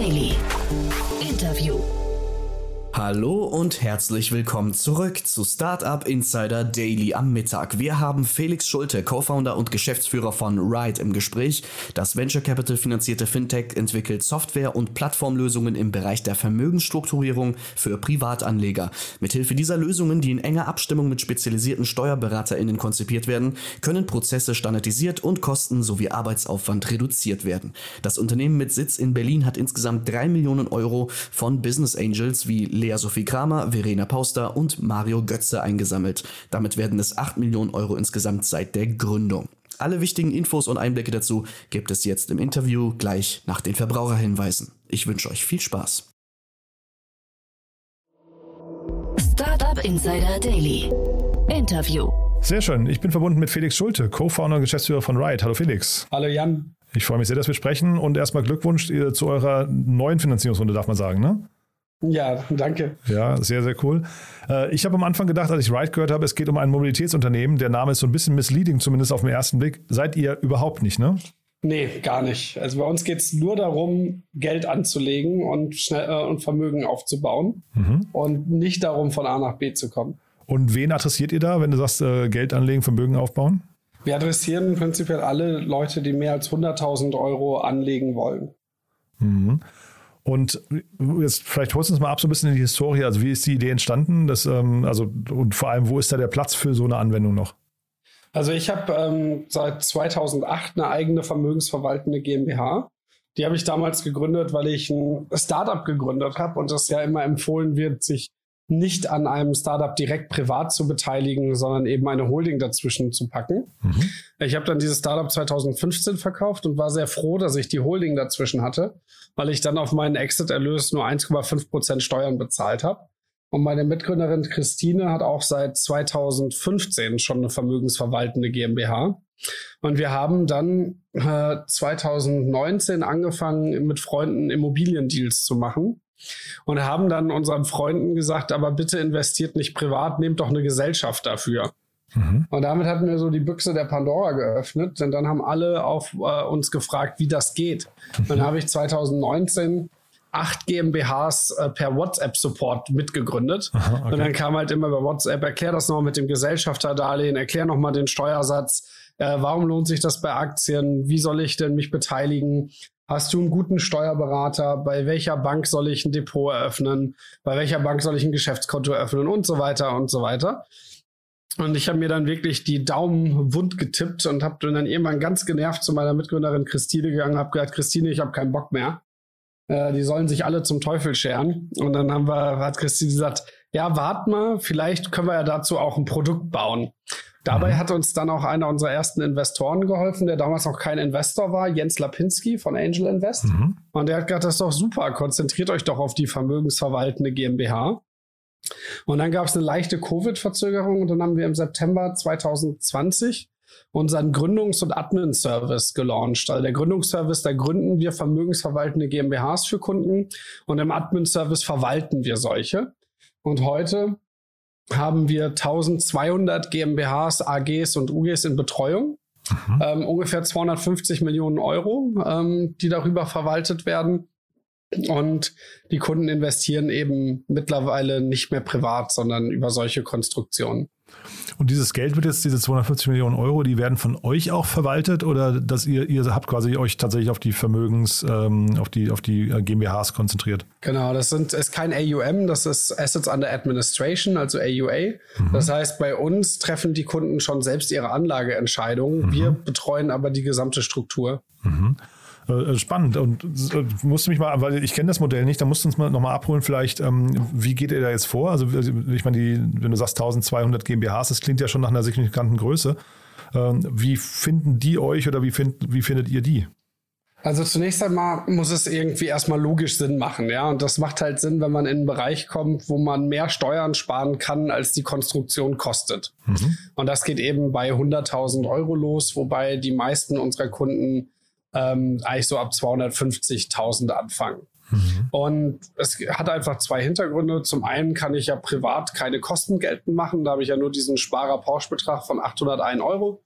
Daily. Interview. Hallo und herzlich willkommen zurück zu Startup Insider Daily am Mittag. Wir haben Felix Schulte, Co-Founder und Geschäftsführer von Ride im Gespräch. Das Venture Capital finanzierte Fintech entwickelt Software und Plattformlösungen im Bereich der Vermögensstrukturierung für Privatanleger. Mithilfe dieser Lösungen, die in enger Abstimmung mit spezialisierten SteuerberaterInnen konzipiert werden, können Prozesse standardisiert und Kosten sowie Arbeitsaufwand reduziert werden. Das Unternehmen mit Sitz in Berlin hat insgesamt drei Millionen Euro von Business Angels wie Lea Sophie Kramer, Verena Pauster und Mario Götze eingesammelt. Damit werden es 8 Millionen Euro insgesamt seit der Gründung. Alle wichtigen Infos und Einblicke dazu gibt es jetzt im Interview gleich nach den Verbraucherhinweisen. Ich wünsche euch viel Spaß. Startup Insider Daily. Interview. Sehr schön. Ich bin verbunden mit Felix Schulte, Co-Founder und Geschäftsführer von Ride. Hallo Felix. Hallo Jan. Ich freue mich sehr, dass wir sprechen und erstmal Glückwunsch äh, zu eurer neuen Finanzierungsrunde, darf man sagen, ne? Ja, danke. Ja, sehr, sehr cool. Äh, ich habe am Anfang gedacht, als ich Ride gehört habe, es geht um ein Mobilitätsunternehmen. Der Name ist so ein bisschen misleading, zumindest auf den ersten Blick. Seid ihr überhaupt nicht, ne? Nee, gar nicht. Also bei uns geht es nur darum, Geld anzulegen und, schnell, äh, und Vermögen aufzubauen mhm. und nicht darum, von A nach B zu kommen. Und wen adressiert ihr da, wenn du sagst, äh, Geld anlegen, Vermögen aufbauen? Wir adressieren prinzipiell alle Leute, die mehr als 100.000 Euro anlegen wollen. Mhm. Und jetzt vielleicht holst du uns mal ab so ein bisschen in die Historie. Also wie ist die Idee entstanden? Das, ähm, also, und vor allem, wo ist da der Platz für so eine Anwendung noch? Also ich habe ähm, seit 2008 eine eigene vermögensverwaltende GmbH. Die habe ich damals gegründet, weil ich ein Startup gegründet habe und das ja immer empfohlen wird, sich nicht an einem Startup direkt privat zu beteiligen, sondern eben eine Holding dazwischen zu packen. Mhm. Ich habe dann dieses Startup 2015 verkauft und war sehr froh, dass ich die Holding dazwischen hatte, weil ich dann auf meinen Exit-Erlös nur 1,5 Prozent Steuern bezahlt habe. Und meine Mitgründerin Christine hat auch seit 2015 schon eine vermögensverwaltende GmbH. Und wir haben dann äh, 2019 angefangen, mit Freunden Immobiliendeals zu machen und haben dann unseren Freunden gesagt, aber bitte investiert nicht privat, nehmt doch eine Gesellschaft dafür. Mhm. Und damit hatten wir so die Büchse der Pandora geöffnet, denn dann haben alle auf äh, uns gefragt, wie das geht. Mhm. Dann habe ich 2019 acht GmbHs äh, per WhatsApp-Support mitgegründet. Aha, okay. Und dann kam halt immer über WhatsApp, erklär das noch mit dem Gesellschafterdarlehen, erklär noch mal den Steuersatz, äh, warum lohnt sich das bei Aktien, wie soll ich denn mich beteiligen, Hast du einen guten Steuerberater? Bei welcher Bank soll ich ein Depot eröffnen? Bei welcher Bank soll ich ein Geschäftskonto eröffnen? Und so weiter und so weiter. Und ich habe mir dann wirklich die Daumen wund getippt und habe dann irgendwann ganz genervt zu meiner Mitgründerin Christine gegangen, habe gesagt, Christine, ich habe keinen Bock mehr. Äh, die sollen sich alle zum Teufel scheren. Und dann haben wir, hat Christine gesagt, ja, wart mal, vielleicht können wir ja dazu auch ein Produkt bauen. Dabei mhm. hat uns dann auch einer unserer ersten Investoren geholfen, der damals noch kein Investor war, Jens Lapinski von Angel Invest. Mhm. Und der hat gesagt, das ist doch super, konzentriert euch doch auf die vermögensverwaltende GmbH. Und dann gab es eine leichte Covid-Verzögerung und dann haben wir im September 2020 unseren Gründungs- und Admin-Service gelauncht. Also der Gründungsservice, da gründen wir vermögensverwaltende GmbHs für Kunden und im Admin-Service verwalten wir solche. Und heute haben wir 1200 GmbHs, AGs und UGs in Betreuung. Mhm. Ähm, ungefähr 250 Millionen Euro, ähm, die darüber verwaltet werden. Und die Kunden investieren eben mittlerweile nicht mehr privat, sondern über solche Konstruktionen. Und dieses Geld wird jetzt, diese 250 Millionen Euro, die werden von euch auch verwaltet oder dass ihr, ihr habt quasi euch tatsächlich auf die Vermögens, ähm, auf die, auf die äh, GmbHs konzentriert? Genau, das sind, ist kein AUM, das ist Assets Under Administration, also AUA. Mhm. Das heißt, bei uns treffen die Kunden schon selbst ihre Anlageentscheidungen. Mhm. Wir betreuen aber die gesamte Struktur. Mhm. Äh, spannend und äh, musste mich mal, weil ich kenne das Modell nicht, da musst du uns mal nochmal abholen, vielleicht, ähm, wie geht ihr da jetzt vor? Also, also ich meine, die, wenn du sagst 1200 GmbHs, das klingt ja schon nach einer signifikanten Größe. Ähm, wie finden die euch oder wie, find, wie findet ihr die? Also zunächst einmal muss es irgendwie erstmal logisch Sinn machen, ja. Und das macht halt Sinn, wenn man in einen Bereich kommt, wo man mehr Steuern sparen kann, als die Konstruktion kostet. Mhm. Und das geht eben bei 100.000 Euro los, wobei die meisten unserer Kunden ähm, eigentlich so ab 250.000 anfangen. Mhm. Und es hat einfach zwei Hintergründe. Zum einen kann ich ja privat keine Kosten geltend machen. Da habe ich ja nur diesen Sparer-Pauschbetrag von 801 Euro.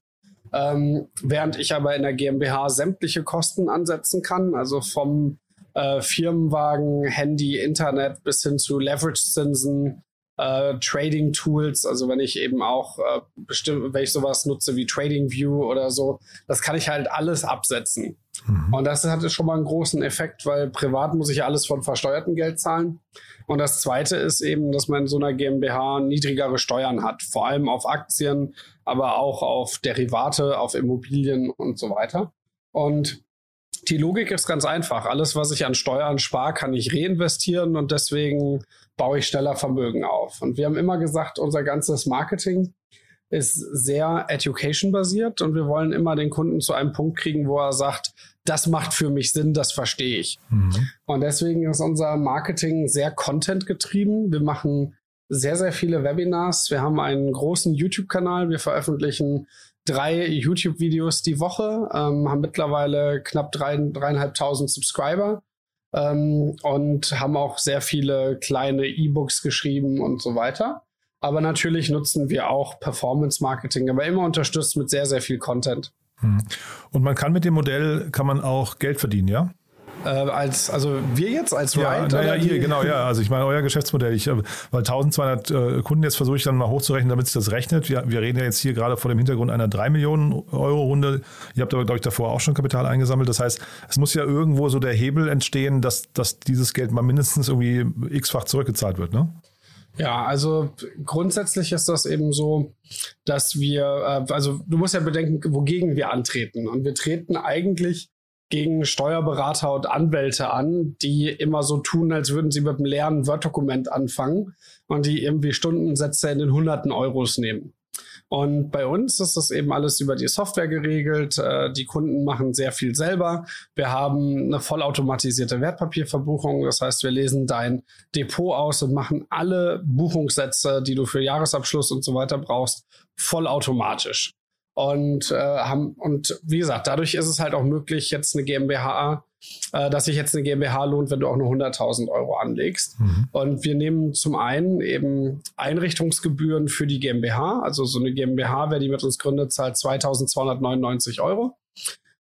Ähm, während ich aber in der GmbH sämtliche Kosten ansetzen kann, also vom äh, Firmenwagen, Handy, Internet bis hin zu Leverage-Zinsen, äh, Trading-Tools. Also wenn ich eben auch äh, bestimmt, wenn ich sowas nutze wie TradingView oder so, das kann ich halt alles absetzen. Mhm. Und das hat schon mal einen großen Effekt, weil privat muss ich ja alles von versteuertem Geld zahlen. Und das zweite ist eben, dass man in so einer GmbH niedrigere Steuern hat, vor allem auf Aktien, aber auch auf Derivate, auf Immobilien und so weiter. Und die Logik ist ganz einfach. Alles, was ich an Steuern spare, kann ich reinvestieren und deswegen baue ich schneller Vermögen auf. Und wir haben immer gesagt, unser ganzes Marketing ist sehr education-basiert und wir wollen immer den Kunden zu einem Punkt kriegen, wo er sagt, das macht für mich Sinn, das verstehe ich. Mhm. Und deswegen ist unser Marketing sehr content getrieben. Wir machen sehr, sehr viele Webinars. Wir haben einen großen YouTube-Kanal. Wir veröffentlichen drei YouTube-Videos die Woche, ähm, haben mittlerweile knapp drei, dreieinhalbtausend Subscriber ähm, und haben auch sehr viele kleine E-Books geschrieben und so weiter. Aber natürlich nutzen wir auch Performance-Marketing, aber immer unterstützt mit sehr, sehr viel Content. Hm. Und man kann mit dem Modell, kann man auch Geld verdienen, ja? Äh, als, also wir jetzt als ja, Ride? Naja, ihr, genau, ja. Also ich meine, euer Geschäftsmodell, ich, äh, weil 1200 äh, Kunden, jetzt versuche ich dann mal hochzurechnen, damit sich das rechnet. Wir, wir reden ja jetzt hier gerade vor dem Hintergrund einer 3 Millionen Euro Runde. Ihr habt aber, glaube ich, davor auch schon Kapital eingesammelt. Das heißt, es muss ja irgendwo so der Hebel entstehen, dass, dass dieses Geld mal mindestens irgendwie x-fach zurückgezahlt wird, ne? Ja, also grundsätzlich ist das eben so, dass wir, äh, also du musst ja bedenken, wogegen wir antreten. Und wir treten eigentlich gegen Steuerberater und Anwälte an, die immer so tun, als würden sie mit einem leeren Word-Dokument anfangen und die irgendwie Stundensätze in den hunderten Euros nehmen. Und bei uns ist das eben alles über die Software geregelt. Äh, die Kunden machen sehr viel selber. Wir haben eine vollautomatisierte Wertpapierverbuchung. Das heißt, wir lesen dein Depot aus und machen alle Buchungssätze, die du für Jahresabschluss und so weiter brauchst, vollautomatisch. Und äh, haben, und wie gesagt, dadurch ist es halt auch möglich, jetzt eine GmbH, äh, dass sich jetzt eine GmbH lohnt, wenn du auch nur 100.000 Euro anlegst. Mhm. Und wir nehmen zum einen eben Einrichtungsgebühren für die GmbH. Also so eine GmbH, wer die mit uns gründet, zahlt 2.299 Euro.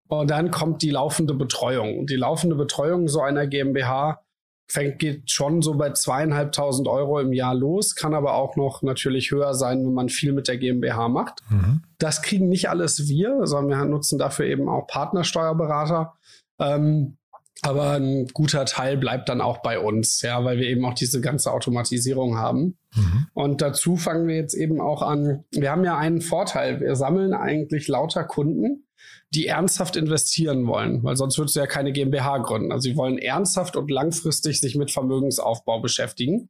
Und dann kommt die laufende Betreuung. Und die laufende Betreuung so einer GmbH fängt, geht schon so bei zweieinhalbtausend Euro im Jahr los, kann aber auch noch natürlich höher sein, wenn man viel mit der GmbH macht. Mhm. Das kriegen nicht alles wir, sondern wir nutzen dafür eben auch Partnersteuerberater. Ähm, aber ein guter Teil bleibt dann auch bei uns, ja, weil wir eben auch diese ganze Automatisierung haben. Mhm. Und dazu fangen wir jetzt eben auch an. Wir haben ja einen Vorteil. Wir sammeln eigentlich lauter Kunden, die ernsthaft investieren wollen, weil sonst würdest du ja keine GmbH gründen. Also sie wollen ernsthaft und langfristig sich mit Vermögensaufbau beschäftigen.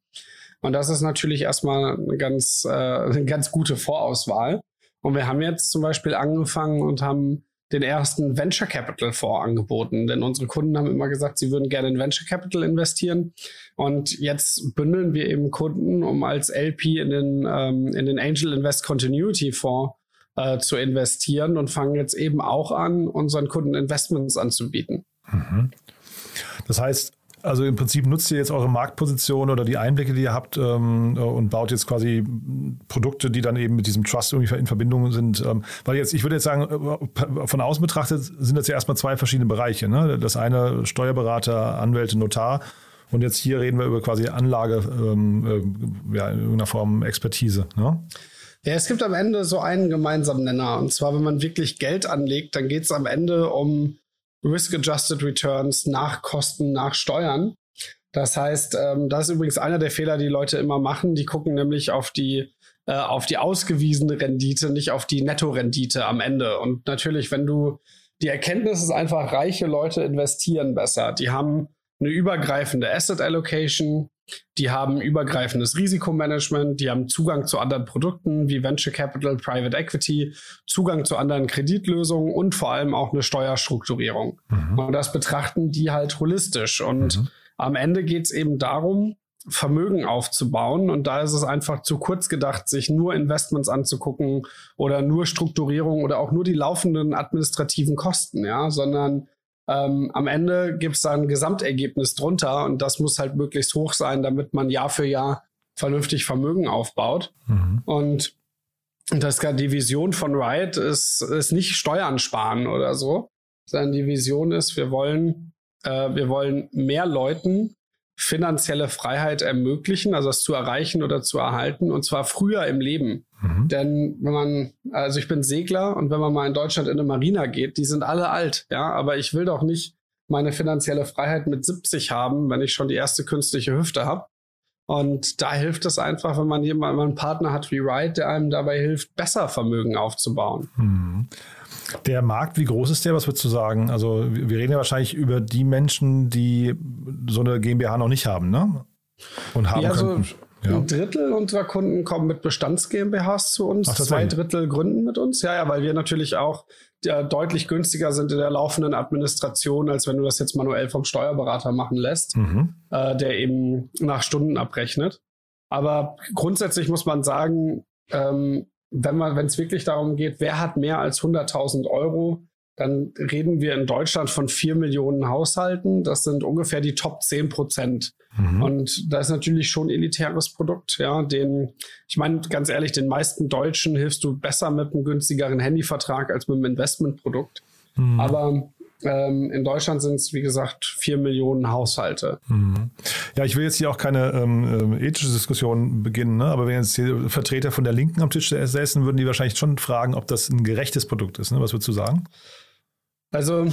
Und das ist natürlich erstmal eine ganz, äh, eine ganz gute Vorauswahl. Und wir haben jetzt zum Beispiel angefangen und haben den ersten Venture Capital Fonds angeboten, denn unsere Kunden haben immer gesagt, sie würden gerne in Venture Capital investieren. Und jetzt bündeln wir eben Kunden, um als LP in den, ähm, in den Angel Invest Continuity Fonds äh, zu investieren und fangen jetzt eben auch an, unseren Kunden Investments anzubieten. Mhm. Das heißt, also im Prinzip nutzt ihr jetzt eure Marktposition oder die Einblicke, die ihr habt ähm, und baut jetzt quasi Produkte, die dann eben mit diesem Trust irgendwie in Verbindung sind. Ähm, weil jetzt, ich würde jetzt sagen, äh, von außen betrachtet sind das ja erstmal zwei verschiedene Bereiche. Ne? Das eine Steuerberater, Anwälte, Notar. Und jetzt hier reden wir über quasi Anlage, ähm, äh, ja, in irgendeiner Form Expertise. Ne? Ja, es gibt am Ende so einen gemeinsamen Nenner. Und zwar, wenn man wirklich Geld anlegt, dann geht es am Ende um Risk-Adjusted Returns nach Kosten, nach Steuern. Das heißt, ähm, das ist übrigens einer der Fehler, die Leute immer machen. Die gucken nämlich auf die, äh, auf die ausgewiesene Rendite, nicht auf die Nettorendite am Ende. Und natürlich, wenn du die Erkenntnis ist einfach, reiche Leute investieren besser. Die haben eine übergreifende Asset Allocation, die haben übergreifendes Risikomanagement, die haben Zugang zu anderen Produkten wie Venture Capital, Private Equity, Zugang zu anderen Kreditlösungen und vor allem auch eine Steuerstrukturierung. Mhm. Und das betrachten die halt holistisch. Und mhm. am Ende geht es eben darum, Vermögen aufzubauen. Und da ist es einfach zu kurz gedacht, sich nur Investments anzugucken oder nur Strukturierung oder auch nur die laufenden administrativen Kosten, ja, sondern ähm, am Ende gibt es da ein Gesamtergebnis drunter und das muss halt möglichst hoch sein, damit man Jahr für Jahr vernünftig Vermögen aufbaut. Mhm. Und das die Vision von Riot ist, ist nicht Steuern sparen oder so, sondern die Vision ist, wir wollen äh, wir wollen mehr Leuten finanzielle Freiheit ermöglichen, also das zu erreichen oder zu erhalten, und zwar früher im Leben. Mhm. Denn wenn man, also ich bin Segler und wenn man mal in Deutschland in eine Marina geht, die sind alle alt, ja, aber ich will doch nicht meine finanzielle Freiheit mit 70 haben, wenn ich schon die erste künstliche Hüfte habe. Und da hilft es einfach, wenn man jemanden, einen Partner hat wie Wright, der einem dabei hilft, besser Vermögen aufzubauen. Mhm. Der Markt, wie groß ist der? Was würdest du sagen? Also wir reden ja wahrscheinlich über die Menschen, die so eine GmbH noch nicht haben, ne? Und haben ja, könnten. So ja. Ein Drittel unserer Kunden kommen mit Bestands-GmbHs zu uns, Ach, zwei Drittel gründen mit uns. Ja, ja, weil wir natürlich auch ja, deutlich günstiger sind in der laufenden Administration, als wenn du das jetzt manuell vom Steuerberater machen lässt, mhm. äh, der eben nach Stunden abrechnet. Aber grundsätzlich muss man sagen, ähm, wenn man, wenn es wirklich darum geht, wer hat mehr als 100.000 Euro, dann reden wir in Deutschland von vier Millionen Haushalten. Das sind ungefähr die Top 10 Prozent. Mhm. Und da ist natürlich schon elitäres Produkt, ja, den, ich meine, ganz ehrlich, den meisten Deutschen hilfst du besser mit einem günstigeren Handyvertrag als mit einem Investmentprodukt. Mhm. Aber ähm, in Deutschland sind es, wie gesagt, vier Millionen Haushalte. Mhm. Ja, ich will jetzt hier auch keine ähm, ähm ethische Diskussion beginnen, ne? aber wenn jetzt hier Vertreter von der Linken am Tisch säßen, würden die wahrscheinlich schon fragen, ob das ein gerechtes Produkt ist. Ne? Was würdest du sagen? Also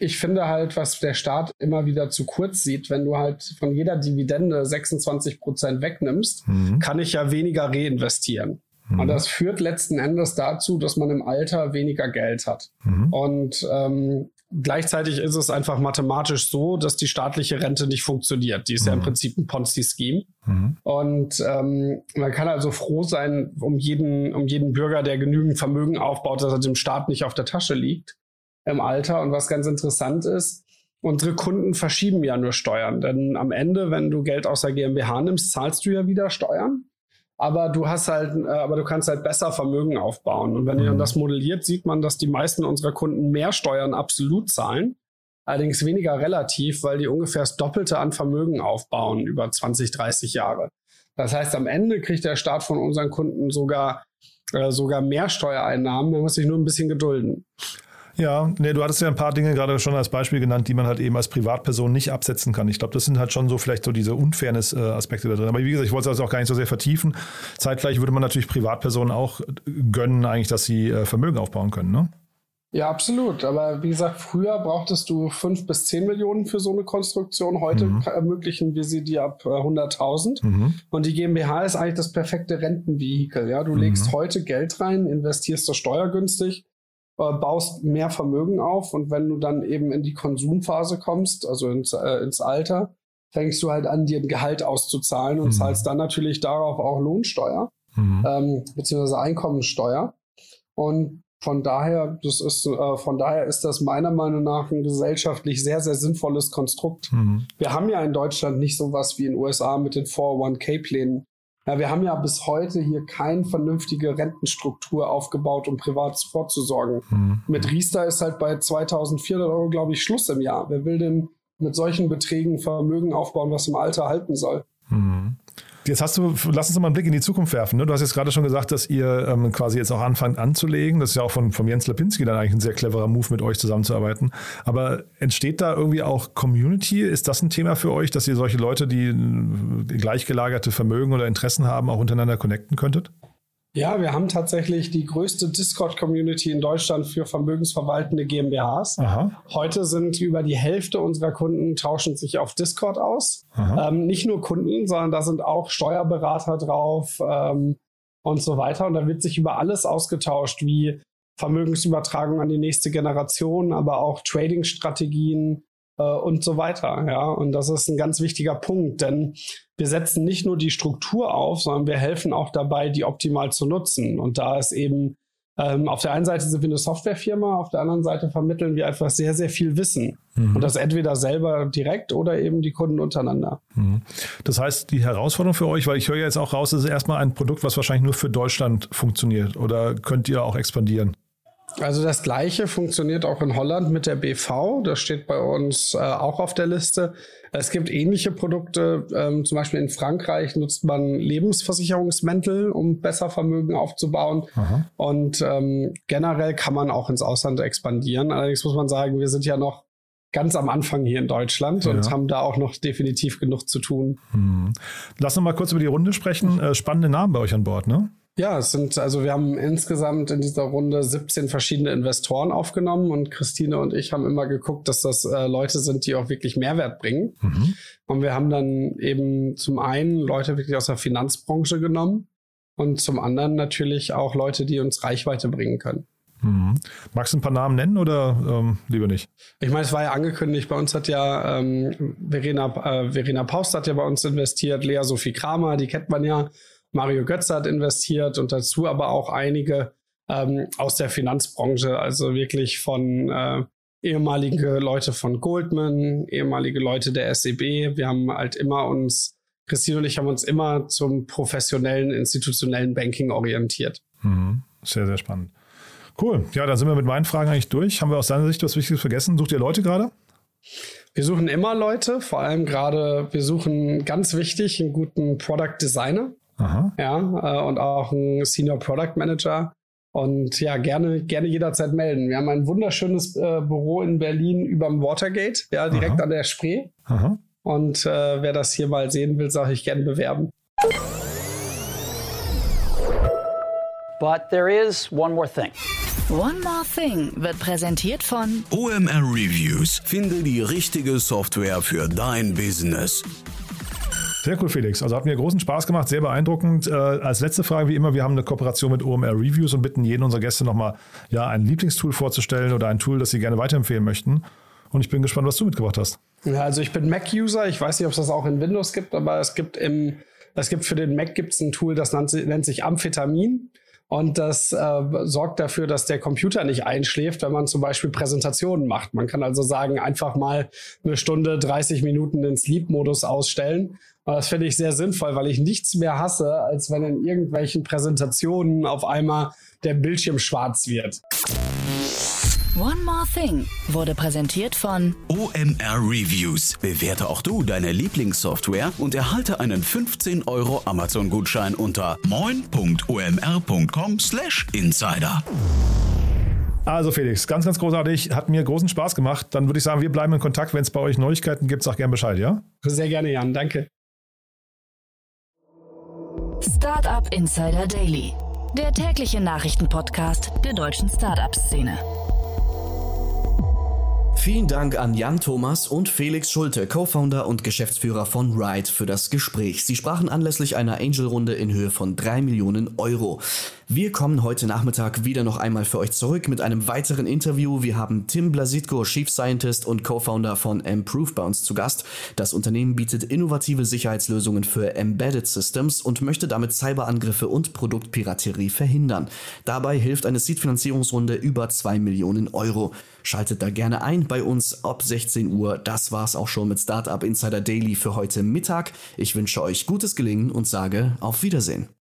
ich finde halt, was der Staat immer wieder zu kurz sieht, wenn du halt von jeder Dividende 26 Prozent wegnimmst, mhm. kann ich ja weniger reinvestieren. Mhm. Und das führt letzten Endes dazu, dass man im Alter weniger Geld hat. Mhm. Und ähm, gleichzeitig ist es einfach mathematisch so, dass die staatliche Rente nicht funktioniert. Die ist ja im mhm. Prinzip ein Ponzi-Scheme. Mhm. Und ähm, man kann also froh sein um jeden, um jeden Bürger, der genügend Vermögen aufbaut, dass er dem Staat nicht auf der Tasche liegt im Alter. Und was ganz interessant ist, unsere Kunden verschieben ja nur Steuern. Denn am Ende, wenn du Geld aus der GmbH nimmst, zahlst du ja wieder Steuern aber du hast halt, äh, aber du kannst halt besser Vermögen aufbauen. Und wenn mhm. ihr dann das modelliert, sieht man, dass die meisten unserer Kunden mehr Steuern absolut zahlen, allerdings weniger relativ, weil die ungefähr das Doppelte an Vermögen aufbauen über 20, 30 Jahre. Das heißt, am Ende kriegt der Staat von unseren Kunden sogar, äh, sogar mehr Steuereinnahmen. Man muss sich nur ein bisschen gedulden. Ja, nee, du hattest ja ein paar Dinge gerade schon als Beispiel genannt, die man halt eben als Privatperson nicht absetzen kann. Ich glaube, das sind halt schon so vielleicht so diese Unfairness-Aspekte da drin. Aber wie gesagt, ich wollte es also auch gar nicht so sehr vertiefen. Zeitgleich würde man natürlich Privatpersonen auch gönnen, eigentlich, dass sie äh, Vermögen aufbauen können, ne? Ja, absolut. Aber wie gesagt, früher brauchtest du fünf bis zehn Millionen für so eine Konstruktion. Heute mhm. ermöglichen wir sie dir ab 100.000. Äh, mhm. Und die GmbH ist eigentlich das perfekte Rentenvehikel. Ja, du mhm. legst heute Geld rein, investierst das steuergünstig äh, baust mehr Vermögen auf und wenn du dann eben in die Konsumphase kommst, also ins, äh, ins Alter, fängst du halt an, dir ein Gehalt auszuzahlen und mhm. zahlst dann natürlich darauf auch Lohnsteuer, mhm. ähm, beziehungsweise Einkommensteuer. Und von daher, das ist, äh, von daher ist das meiner Meinung nach ein gesellschaftlich sehr, sehr sinnvolles Konstrukt. Mhm. Wir haben ja in Deutschland nicht sowas wie in den USA mit den 401k-Plänen, ja, wir haben ja bis heute hier keine vernünftige Rentenstruktur aufgebaut, um privat vorzusorgen. Mhm. Mit Riester ist halt bei 2400 Euro, glaube ich, Schluss im Jahr. Wer will denn mit solchen Beträgen Vermögen aufbauen, was im Alter halten soll? Mhm. Jetzt hast du, lass uns mal einen Blick in die Zukunft werfen. Ne? Du hast jetzt gerade schon gesagt, dass ihr ähm, quasi jetzt auch anfangt anzulegen. Das ist ja auch von, von Jens Lapinski dann eigentlich ein sehr cleverer Move, mit euch zusammenzuarbeiten. Aber entsteht da irgendwie auch Community? Ist das ein Thema für euch, dass ihr solche Leute, die, die gleichgelagerte Vermögen oder Interessen haben, auch untereinander connecten könntet? Ja, wir haben tatsächlich die größte Discord-Community in Deutschland für vermögensverwaltende GmbHs. Aha. Heute sind über die Hälfte unserer Kunden tauschen sich auf Discord aus. Ähm, nicht nur Kunden, sondern da sind auch Steuerberater drauf ähm, und so weiter. Und da wird sich über alles ausgetauscht, wie Vermögensübertragung an die nächste Generation, aber auch Trading-Strategien, äh, und so weiter. Ja, und das ist ein ganz wichtiger Punkt, denn wir setzen nicht nur die Struktur auf, sondern wir helfen auch dabei, die optimal zu nutzen. Und da ist eben ähm, auf der einen Seite sind wir eine Softwarefirma, auf der anderen Seite vermitteln wir einfach sehr, sehr viel Wissen. Mhm. Und das entweder selber direkt oder eben die Kunden untereinander. Mhm. Das heißt, die Herausforderung für euch, weil ich höre jetzt auch raus, das ist erstmal ein Produkt, was wahrscheinlich nur für Deutschland funktioniert. Oder könnt ihr auch expandieren? Also das gleiche funktioniert auch in Holland mit der BV. Das steht bei uns äh, auch auf der Liste. Es gibt ähnliche Produkte. Ähm, zum Beispiel in Frankreich nutzt man Lebensversicherungsmäntel, um besser Vermögen aufzubauen. Aha. Und ähm, generell kann man auch ins Ausland expandieren. Allerdings muss man sagen, wir sind ja noch ganz am Anfang hier in Deutschland ja. und haben da auch noch definitiv genug zu tun. Hm. Lass uns mal kurz über die Runde sprechen. Äh, spannende Namen bei euch an Bord, ne? Ja, es sind, also wir haben insgesamt in dieser Runde 17 verschiedene Investoren aufgenommen und Christine und ich haben immer geguckt, dass das äh, Leute sind, die auch wirklich Mehrwert bringen. Mhm. Und wir haben dann eben zum einen Leute wirklich aus der Finanzbranche genommen und zum anderen natürlich auch Leute, die uns Reichweite bringen können. Mhm. Magst du ein paar Namen nennen oder ähm, lieber nicht? Ich meine, es war ja angekündigt, bei uns hat ja ähm, Verena, äh, Verena Paust hat ja bei uns investiert, Lea Sophie Kramer, die kennt man ja. Mario Götze hat investiert und dazu aber auch einige ähm, aus der Finanzbranche, also wirklich von äh, ehemalige Leute von Goldman, ehemalige Leute der SEB. Wir haben halt immer uns, Christine und ich haben uns immer zum professionellen, institutionellen Banking orientiert. Mhm. Sehr, sehr spannend. Cool. Ja, dann sind wir mit meinen Fragen eigentlich durch. Haben wir aus deiner Sicht was Wichtiges vergessen? Sucht ihr Leute gerade? Wir suchen immer Leute, vor allem gerade, wir suchen ganz wichtig einen guten Product Designer. Aha. Ja, äh, und auch ein Senior Product Manager. Und ja, gerne, gerne jederzeit melden. Wir haben ein wunderschönes äh, Büro in Berlin überm Watergate, ja, direkt Aha. an der Spree. Aha. Und äh, wer das hier mal sehen will, sage ich gerne bewerben. But there is one more thing. One More Thing wird präsentiert von OMR Reviews. Finde die richtige Software für dein Business. Sehr cool, Felix. Also hat mir großen Spaß gemacht, sehr beeindruckend. Äh, als letzte Frage, wie immer, wir haben eine Kooperation mit OMR Reviews und bitten jeden unserer Gäste nochmal ja, ein Lieblingstool vorzustellen oder ein Tool, das sie gerne weiterempfehlen möchten. Und ich bin gespannt, was du mitgebracht hast. Ja, also ich bin Mac-User. Ich weiß nicht, ob es das auch in Windows gibt, aber es gibt im, es gibt für den Mac gibt's ein Tool, das nennt, nennt sich Amphetamin. Und das äh, sorgt dafür, dass der Computer nicht einschläft, wenn man zum Beispiel Präsentationen macht. Man kann also sagen, einfach mal eine Stunde, 30 Minuten den Sleep-Modus ausstellen. Und das finde ich sehr sinnvoll, weil ich nichts mehr hasse, als wenn in irgendwelchen Präsentationen auf einmal der Bildschirm schwarz wird. One More Thing wurde präsentiert von OMR Reviews. Bewerte auch du deine Lieblingssoftware und erhalte einen 15 Euro Amazon-Gutschein unter moin.omr.com/insider. Also Felix, ganz, ganz großartig. Hat mir großen Spaß gemacht. Dann würde ich sagen, wir bleiben in Kontakt. Wenn es bei euch Neuigkeiten gibt, sag gerne Bescheid, ja? Sehr gerne, Jan. Danke. Startup Insider Daily, der tägliche Nachrichtenpodcast der deutschen Startup-Szene. Vielen Dank an Jan Thomas und Felix Schulte, Co-Founder und Geschäftsführer von Ride, für das Gespräch. Sie sprachen anlässlich einer Angel-Runde in Höhe von 3 Millionen Euro. Wir kommen heute Nachmittag wieder noch einmal für euch zurück mit einem weiteren Interview. Wir haben Tim Blasitko, Chief Scientist und Co-Founder von Improve bei uns zu Gast. Das Unternehmen bietet innovative Sicherheitslösungen für Embedded Systems und möchte damit Cyberangriffe und Produktpiraterie verhindern. Dabei hilft eine Seed-Finanzierungsrunde über 2 Millionen Euro. Schaltet da gerne ein bei uns ab 16 Uhr. Das war's auch schon mit Startup Insider Daily für heute Mittag. Ich wünsche euch gutes Gelingen und sage auf Wiedersehen.